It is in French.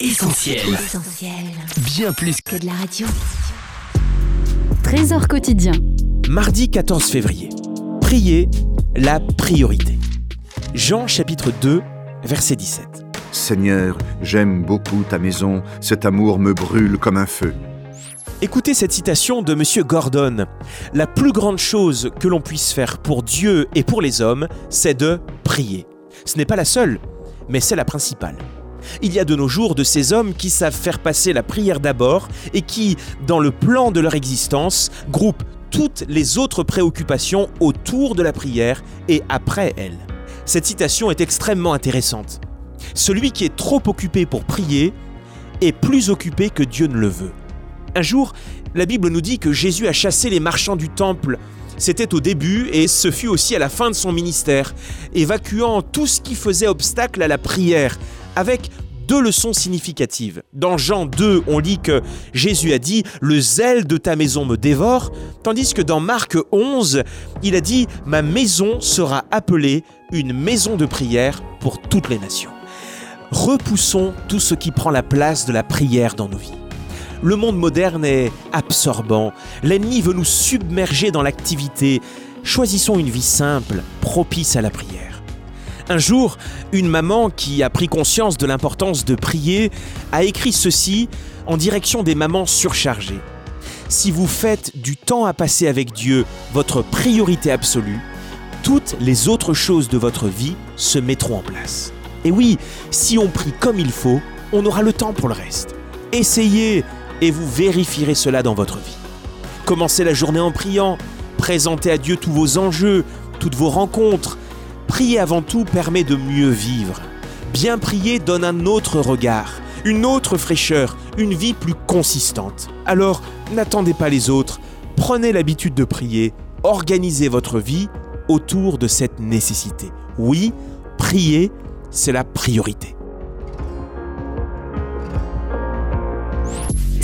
Essentiel. Bien plus que de la radio. Trésor quotidien. Mardi 14 février. Prier, la priorité. Jean chapitre 2, verset 17. Seigneur, j'aime beaucoup ta maison, cet amour me brûle comme un feu. Écoutez cette citation de M. Gordon. La plus grande chose que l'on puisse faire pour Dieu et pour les hommes, c'est de prier. Ce n'est pas la seule, mais c'est la principale. Il y a de nos jours de ces hommes qui savent faire passer la prière d'abord et qui, dans le plan de leur existence, groupent toutes les autres préoccupations autour de la prière et après elle. Cette citation est extrêmement intéressante. Celui qui est trop occupé pour prier est plus occupé que Dieu ne le veut. Un jour, la Bible nous dit que Jésus a chassé les marchands du temple. C'était au début et ce fut aussi à la fin de son ministère, évacuant tout ce qui faisait obstacle à la prière, avec deux leçons significatives. Dans Jean 2, on lit que Jésus a dit ⁇ Le zèle de ta maison me dévore ⁇ tandis que dans Marc 11, il a dit ⁇ Ma maison sera appelée une maison de prière pour toutes les nations ⁇ Repoussons tout ce qui prend la place de la prière dans nos vies. Le monde moderne est absorbant, l'ennemi veut nous submerger dans l'activité. Choisissons une vie simple, propice à la prière. Un jour, une maman qui a pris conscience de l'importance de prier a écrit ceci en direction des mamans surchargées. Si vous faites du temps à passer avec Dieu votre priorité absolue, toutes les autres choses de votre vie se mettront en place. Et oui, si on prie comme il faut, on aura le temps pour le reste. Essayez et vous vérifierez cela dans votre vie. Commencez la journée en priant, présentez à Dieu tous vos enjeux, toutes vos rencontres, Prier avant tout permet de mieux vivre. Bien prier donne un autre regard, une autre fraîcheur, une vie plus consistante. Alors, n'attendez pas les autres, prenez l'habitude de prier, organisez votre vie autour de cette nécessité. Oui, prier, c'est la priorité.